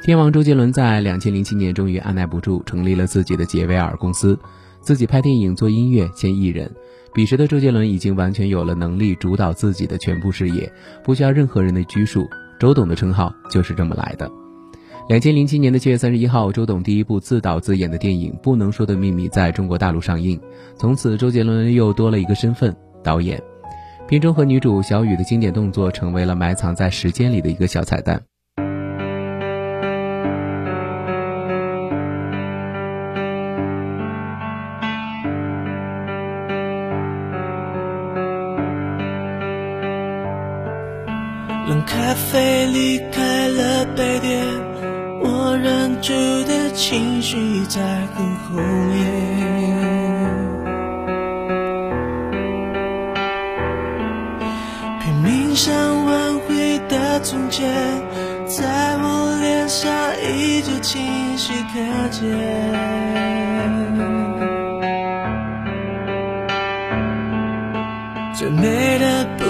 天王周杰伦在两千零七年终于按耐不住，成立了自己的杰威尔公司，自己拍电影、做音乐、签艺人。彼时的周杰伦已经完全有了能力主导自己的全部事业，不需要任何人的拘束。周董的称号就是这么来的。两千零七年的七月三十一号，周董第一部自导自演的电影《不能说的秘密》在中国大陆上映，从此周杰伦又多了一个身份——导演。片中和女主小雨的经典动作，成为了埋藏在时间里的一个小彩蛋。咖啡离开了杯垫，我忍住的情绪在很后面。拼命想挽回的从前，在我脸上依旧清晰可见。最美的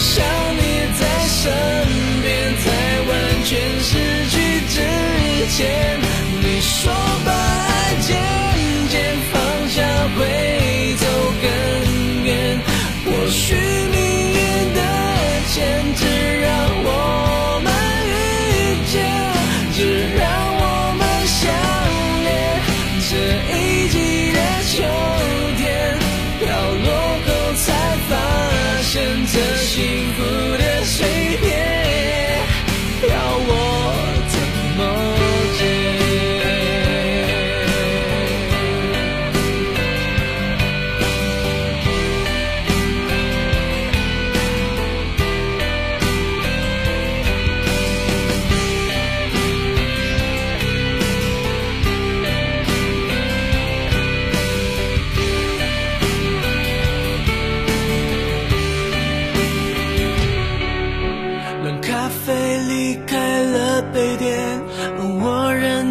想你在身边，在完全失去之前，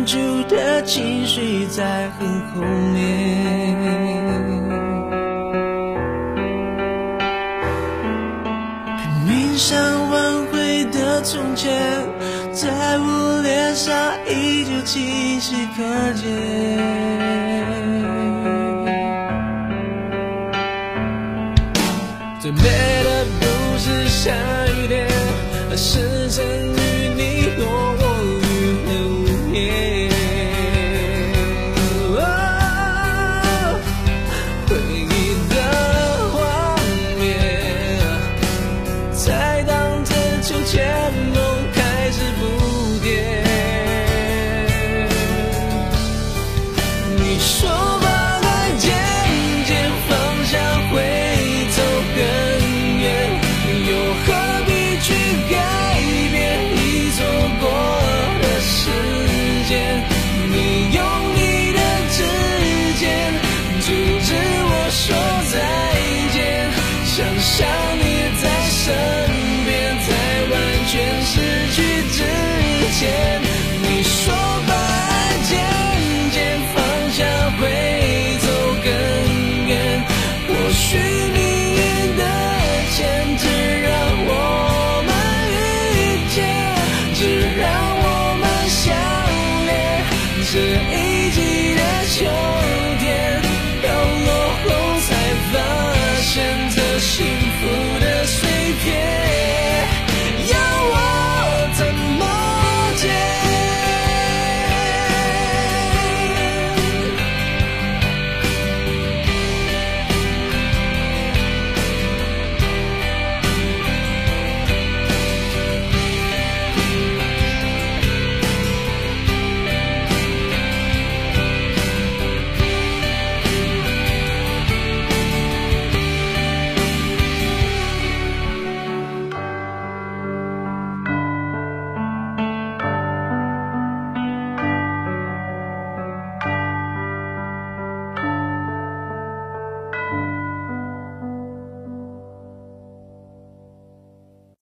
住的情绪在很后面。拼命想挽回的从前，在我脸上依旧清晰可见。最美的不是下雨天，而是曾与你躲想象